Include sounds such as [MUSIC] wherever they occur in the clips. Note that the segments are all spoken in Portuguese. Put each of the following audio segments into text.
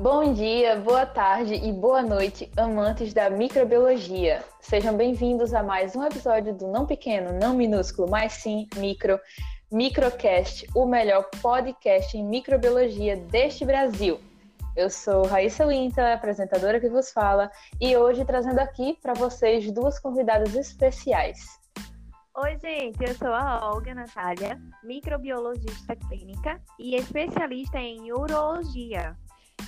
Bom dia, boa tarde e boa noite, amantes da microbiologia. Sejam bem-vindos a mais um episódio do Não Pequeno, Não Minúsculo, mas sim Micro, Microcast, o melhor podcast em microbiologia deste Brasil. Eu sou Raíssa Winter, apresentadora que vos fala, e hoje trazendo aqui para vocês duas convidadas especiais. Oi, gente, eu sou a Olga Natália, microbiologista clínica e especialista em urologia.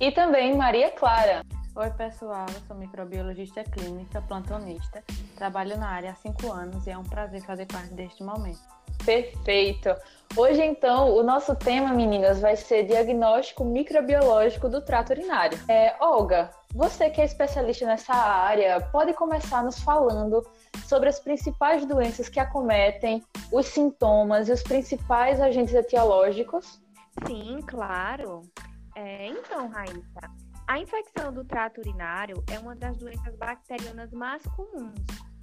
E também Maria Clara. Oi, pessoal, eu sou microbiologista clínica, plantonista, trabalho na área há cinco anos e é um prazer fazer parte deste momento. Perfeito! Hoje, então, o nosso tema, meninas, vai ser diagnóstico microbiológico do trato urinário. É, Olga, você que é especialista nessa área, pode começar nos falando sobre as principais doenças que acometem, os sintomas e os principais agentes etiológicos? Sim, claro. É, então, Raíssa, a infecção do trato urinário é uma das doenças bacterianas mais comuns.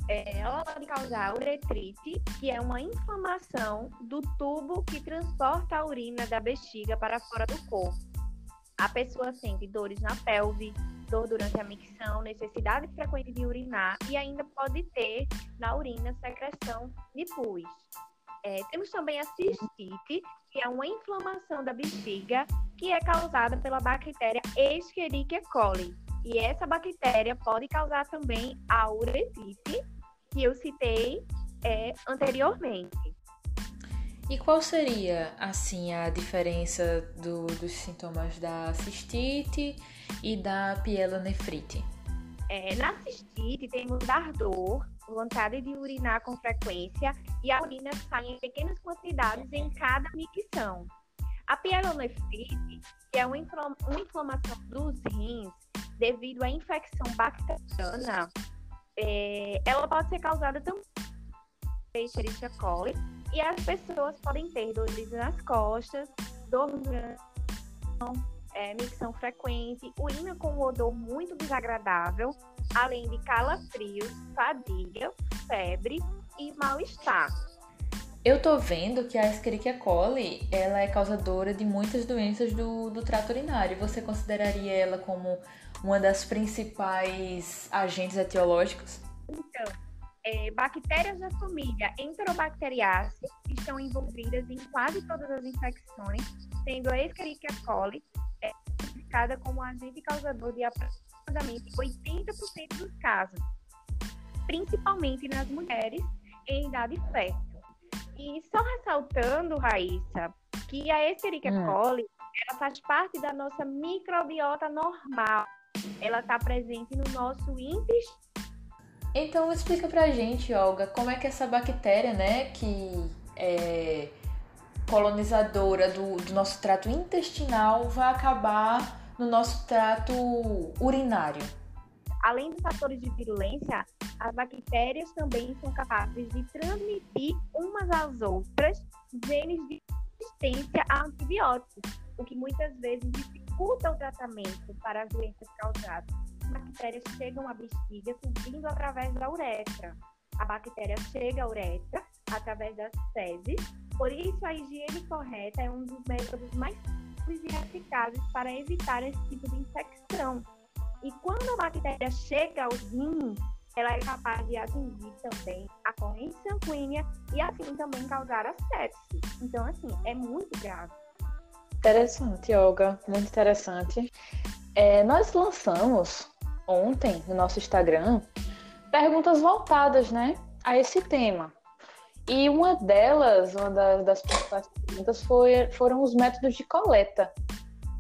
É, ela pode causar uretrite, que é uma inflamação do tubo que transporta a urina da bexiga para fora do corpo. A pessoa sente dores na pelve, dor durante a micção, necessidade frequente de urinar e ainda pode ter na urina secreção de pus. É, temos também a cistite, que é uma inflamação da bexiga que é causada pela bactéria Escherichia coli. E essa bactéria pode causar também a uretite, que eu citei é, anteriormente. E qual seria, assim, a diferença do, dos sintomas da cistite e da pielonefrite? É, na cistite, temos ardor, vontade de urinar com frequência e a urina sai em pequenas quantidades em cada micção. A pielonefrite, que é uma inflamação dos rins devido à infecção bacteriana, é, ela pode ser causada também por coli e as pessoas podem ter dores nas costas, dor durante é, micção frequente, urina com odor muito desagradável, além de calafrios, fadiga, febre e mal-estar. Eu tô vendo que a Escherichia coli, ela é causadora de muitas doenças do, do trato urinário. Você consideraria ela como uma das principais agentes etiológicos? Então, é, bactérias da família Enterobacteriaceae estão envolvidas em quase todas as infecções, sendo a Escherichia coli é identificada como agente causador de aproximadamente 80% dos casos, principalmente nas mulheres em idade fértil. E só ressaltando, Raíssa, que a Escherichia hum. coli ela faz parte da nossa microbiota normal. Ela está presente no nosso intestino. Então explica pra gente, Olga, como é que essa bactéria, né, que é colonizadora do, do nosso trato intestinal vai acabar no nosso trato urinário. Além dos fatores de virulência, as bactérias também são capazes de transmitir umas às outras genes de resistência a antibióticos, o que muitas vezes dificulta o tratamento para as doenças causadas. As bactérias chegam à bexiga subindo através da uretra. A bactéria chega à uretra através das fezes, por isso a higiene correta é um dos métodos mais simples e eficazes para evitar esse tipo de infecção. E quando a bactéria chega aos rins, ela é capaz de atingir também a corrente sanguínea e assim também causar a sepse. Então, assim, é muito grave. Interessante, Olga, muito interessante. É, nós lançamos ontem no nosso Instagram perguntas voltadas, né, a esse tema. E uma delas, uma das, das principais perguntas foi, foram os métodos de coleta.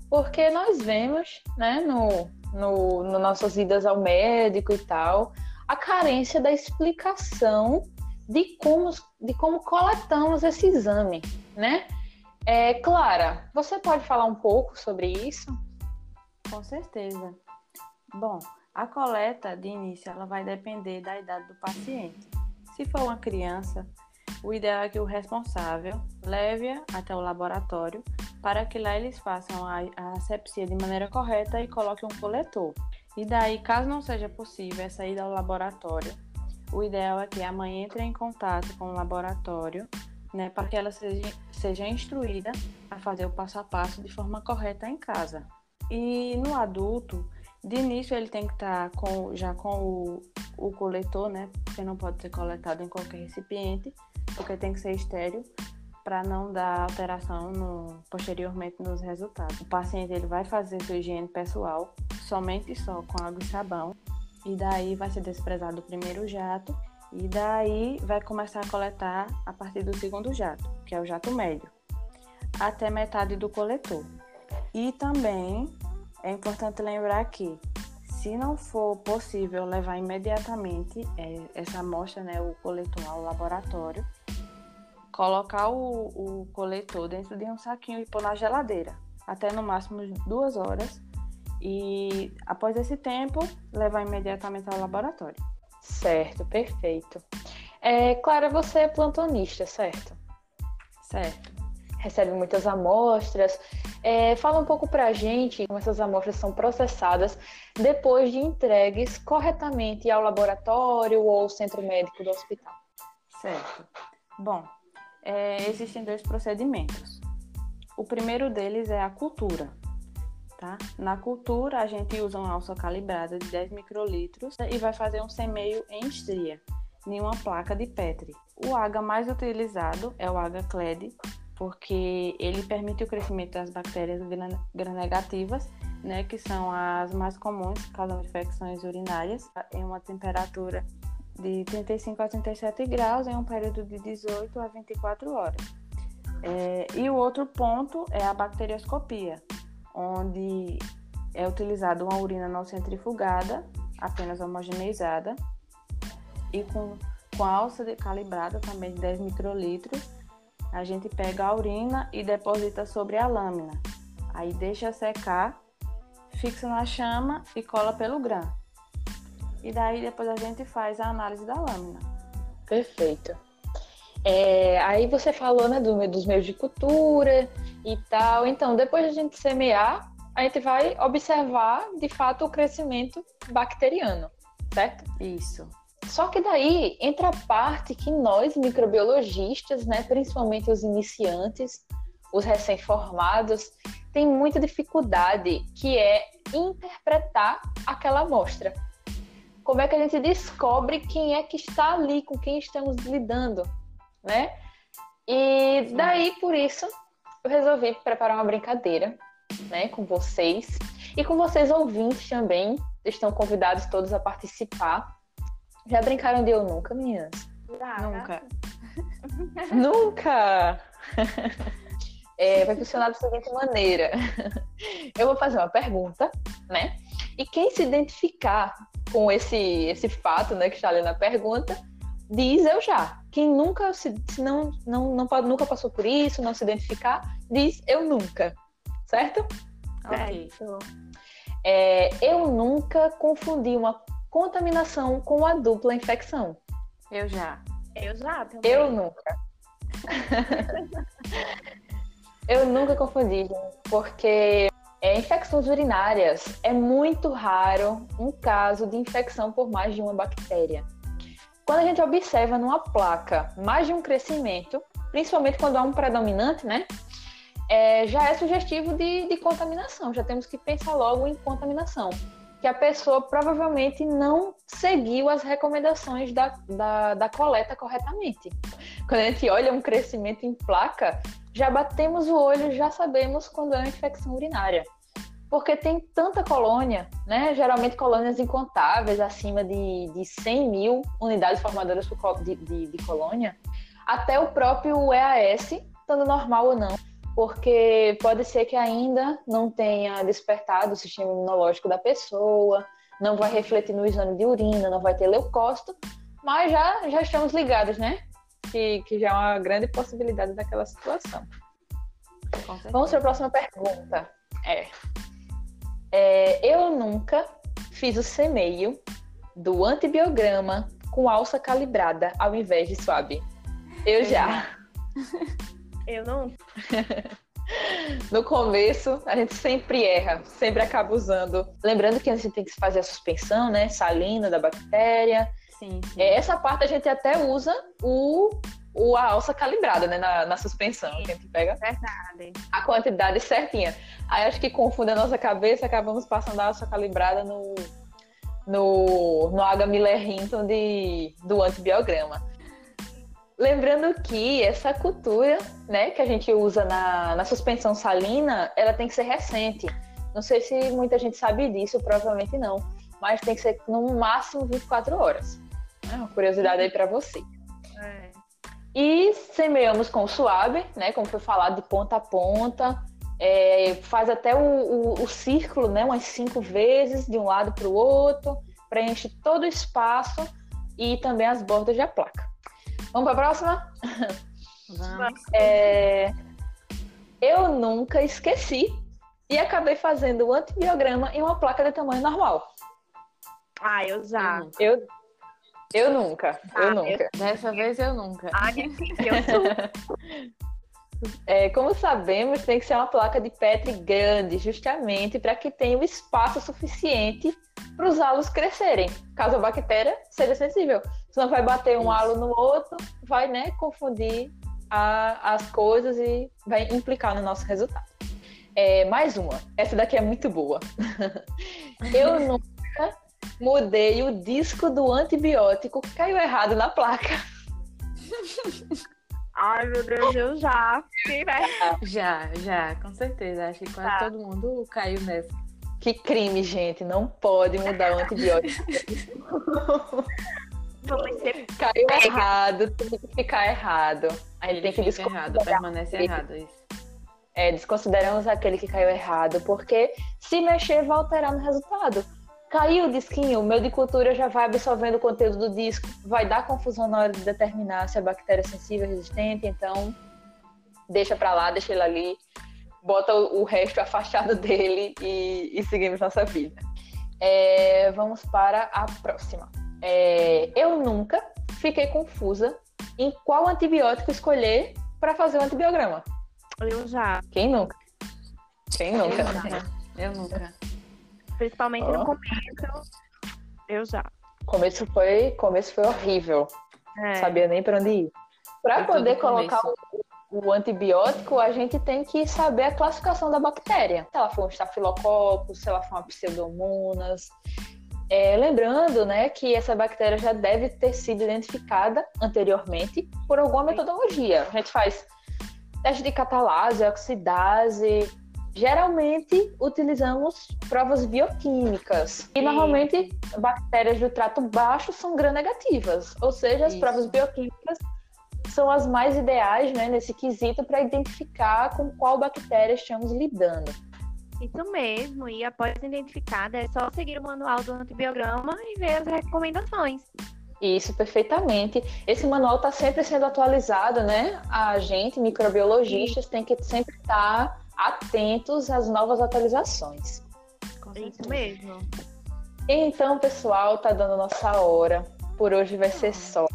Porque nós vemos, né, no, no, no nossas idas ao médico e tal, a carência da explicação de como, de como coletamos esse exame, né? É, Clara, você pode falar um pouco sobre isso? Com certeza. Bom, a coleta de início ela vai depender da idade do paciente. Se for uma criança, o ideal é que o responsável leve-a até o laboratório para que lá eles façam a, a asepsia de maneira correta e coloquem um coletor. E daí, caso não seja possível essa ida ao laboratório, o ideal é que a mãe entre em contato com o laboratório, né, para que ela seja, seja instruída a fazer o passo a passo de forma correta em casa. E no adulto, de início ele tem que estar tá com, já com o, o coletor, né? Porque não pode ser coletado em qualquer recipiente, porque tem que ser estéreo para não dar alteração no, posteriormente nos resultados. O paciente ele vai fazer sua higiene pessoal somente só com água e sabão, e daí vai ser desprezado o primeiro jato, e daí vai começar a coletar a partir do segundo jato, que é o jato médio, até metade do coletor. E também é importante lembrar que, se não for possível levar imediatamente é, essa amostra, né, o coletor ao laboratório, colocar o, o coletor dentro de um saquinho e pôr na geladeira, até no máximo duas horas, e após esse tempo, levar imediatamente ao laboratório. Certo, perfeito. É, Clara, você é plantonista, certo? Certo recebe muitas amostras. É, fala um pouco para a gente como essas amostras são processadas depois de entregues corretamente ao laboratório ou ao centro médico do hospital. Certo. Bom, é, existem dois procedimentos. O primeiro deles é a cultura. Tá? Na cultura, a gente usa uma alça calibrada de 10 microlitros e vai fazer um semeio em estria, em uma placa de Petri. O AGA mais utilizado é o AGA CLED, porque ele permite o crescimento das bactérias gram-negativas, né, que são as mais comuns, causam infecções urinárias, em uma temperatura de 35 a 37 graus em um período de 18 a 24 horas. É, e o outro ponto é a bacterioscopia, onde é utilizada uma urina não centrifugada, apenas homogeneizada, e com, com alça calibrada também de 10 microlitros, a gente pega a urina e deposita sobre a lâmina. Aí deixa secar, fixa na chama e cola pelo grã. E daí depois a gente faz a análise da lâmina. Perfeito. É, aí você falou né, do, dos meios de cultura e tal. Então, depois de a gente semear, a gente vai observar de fato o crescimento bacteriano, certo? Isso. Só que daí entra a parte que nós, microbiologistas, né, principalmente os iniciantes, os recém-formados, tem muita dificuldade, que é interpretar aquela amostra. Como é que a gente descobre quem é que está ali, com quem estamos lidando, né? E daí, por isso, eu resolvi preparar uma brincadeira, né, com vocês e com vocês ouvintes também. Estão convidados todos a participar já brincaram de eu nunca, meninas? Nunca. nunca! [LAUGHS] É, vai funcionar da seguinte maneira. Eu vou fazer uma pergunta, né? E quem se identificar com esse, esse fato, né, que está ali na pergunta, diz eu já. Quem nunca se, se não, não, não, nunca passou por isso, não se identificar, diz eu nunca. Certo? Ok. É, eu nunca confundi uma contaminação com a dupla infecção? Eu já. Eu já também. Eu nunca. [LAUGHS] eu nunca confundi, porque é, infecções urinárias é muito raro um caso de infecção por mais de uma bactéria. Quando a gente observa numa placa mais de um crescimento, principalmente quando há um predominante, né? É, já é sugestivo de, de contaminação, já temos que pensar logo em contaminação que a pessoa provavelmente não seguiu as recomendações da, da, da coleta corretamente. Quando a gente olha um crescimento em placa, já batemos o olho, já sabemos quando é uma infecção urinária. Porque tem tanta colônia, né? Geralmente colônias incontáveis, acima de, de 100 mil unidades formadoras de, de, de colônia, até o próprio EAS, estando normal ou não porque pode ser que ainda não tenha despertado o sistema imunológico da pessoa, não vai refletir no exame de urina, não vai ter leucócito, mas já, já estamos ligados, né? Que, que já é uma grande possibilidade daquela situação. Vamos para a próxima pergunta. É, é, eu nunca fiz o semeio do antibiograma com alça calibrada ao invés de suave. Eu já. Eu não. [LAUGHS] [LAUGHS] no começo, a gente sempre erra, sempre acaba usando. Lembrando que a gente tem que fazer a suspensão, né? Salina da bactéria. Sim, sim. É, essa parte a gente até usa o, o, a alça calibrada, né? Na, na suspensão, que a gente pega Verdade. a quantidade certinha. Aí acho que confunde a nossa cabeça, acabamos passando a alça calibrada no, no, no H. Miller Hinton de, do antibiograma. Lembrando que essa cultura, né, que a gente usa na, na suspensão salina, ela tem que ser recente. Não sei se muita gente sabe disso, provavelmente não, mas tem que ser no máximo 24 horas. É uma curiosidade aí para você. É. E semeamos com o suave, né? Como foi falado, de ponta a ponta. É, faz até o, o, o, círculo, né? Umas cinco vezes, de um lado para o outro. Preenche todo o espaço e também as bordas da placa. Vamos para a próxima? Vamos. [LAUGHS] É, eu nunca esqueci e acabei fazendo o antibiograma em uma placa de tamanho normal. Ah, eu já. Eu Eu, eu nunca, Ah, eu eu- nunca. Dessa vez eu nunca. Ah. [LAUGHS] Eu. [LAUGHS] É, como sabemos, tem que ser uma placa de Petri grande, justamente para que tenha o espaço suficiente para os halos crescerem, caso a bactéria seja sensível. Senão vai bater um Isso. halo no outro, vai né, confundir a- as coisas e vai implicar no nosso resultado. É, mais uma. Essa daqui é muito boa. [LAUGHS] Eu nunca mudei o disco do antibiótico que caiu errado na placa. Ai, meu Deus, eu já. Sim, né? Já, já, com certeza. Acho que quase Tá. todo mundo caiu nessa. Que crime, gente. Não pode mudar o antibiótico. Caiu errado, tem que ficar errado. A gente Ele tem que fica errado, permanece errado isso. É, desconsideramos aquele que caiu errado, porque se mexer vai alterar no resultado. Caiu o disquinho, o meio de cultura já vai absorvendo o conteúdo do disco, vai dar confusão na hora de determinar se a bactéria é sensível ou resistente, então deixa pra lá, deixa ele ali, bota o resto [LAUGHS] afastado dele e, e seguimos nossa vida. É, vamos para a próxima. É, eu nunca fiquei confusa em qual antibiótico escolher para fazer o antibiograma. eu já. Quem nunca? Quem nunca? Eu nunca. Eu nunca. Principalmente Ó. no começo. Eu já. Começo foi, começo foi horrível. É. Não sabia nem para onde ir. Para Foi poder colocar o, o antibiótico, a gente tem que saber a classificação da bactéria. Se ela for um estafilococcus, se ela for uma pseudomonas. É, lembrando, né, que essa bactéria já deve ter sido identificada anteriormente por alguma metodologia. A gente faz teste de catalase, oxidase. Geralmente utilizamos provas bioquímicas. E Sim. normalmente bactérias do trato baixo são gram-negativas, ou seja, as Isso. provas bioquímicas são as mais ideais né, nesse quesito para identificar com qual bactéria estamos lidando. Isso mesmo. E após identificada, é só seguir o manual do antibiograma e ver as recomendações. Isso, perfeitamente. Esse manual está sempre sendo atualizado, né? A gente, microbiologistas, tem que sempre estar atentos às novas atualizações. Com Isso mesmo. Então, pessoal, tá dando nossa hora. Por hoje vai ser só.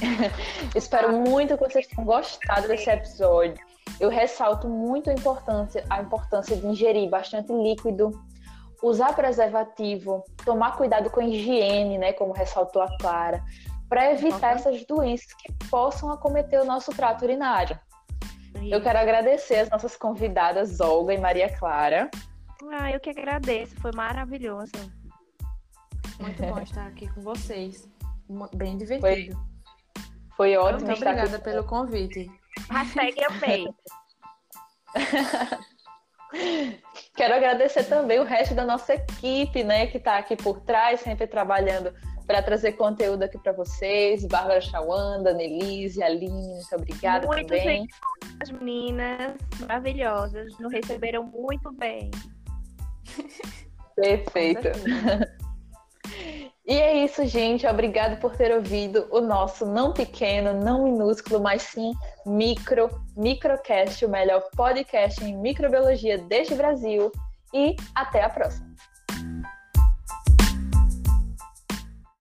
[LAUGHS] Espero muito que vocês tenham gostado desse episódio. Eu ressalto muito a importância, a importância de ingerir bastante líquido, usar preservativo, tomar cuidado com a higiene, né, como ressaltou a Clara, para evitar Ok. essas doenças que possam acometer o nosso trato urinário. Eu quero agradecer as nossas convidadas Olga e Maria Clara. Ah, eu que agradeço. Foi maravilhoso. Muito bom estar aqui com vocês. Bem divertido. Foi ótimo Muito estar obrigada aqui. pelo convite. Hashtag eu amei. [LAUGHS] Quero agradecer também o resto da nossa equipe, né, que está aqui por trás, sempre trabalhando para trazer conteúdo aqui para vocês. Bárbara Chawanda, Nelise, Aline, muito obrigada Muito também. As meninas maravilhosas nos receberam muito bem. [LAUGHS] Perfeito. [LAUGHS] E é isso, gente. Obrigado por ter ouvido o nosso não pequeno, não minúsculo, mas sim micro, microcast, o melhor podcast em microbiologia deste Brasil. E até a próxima.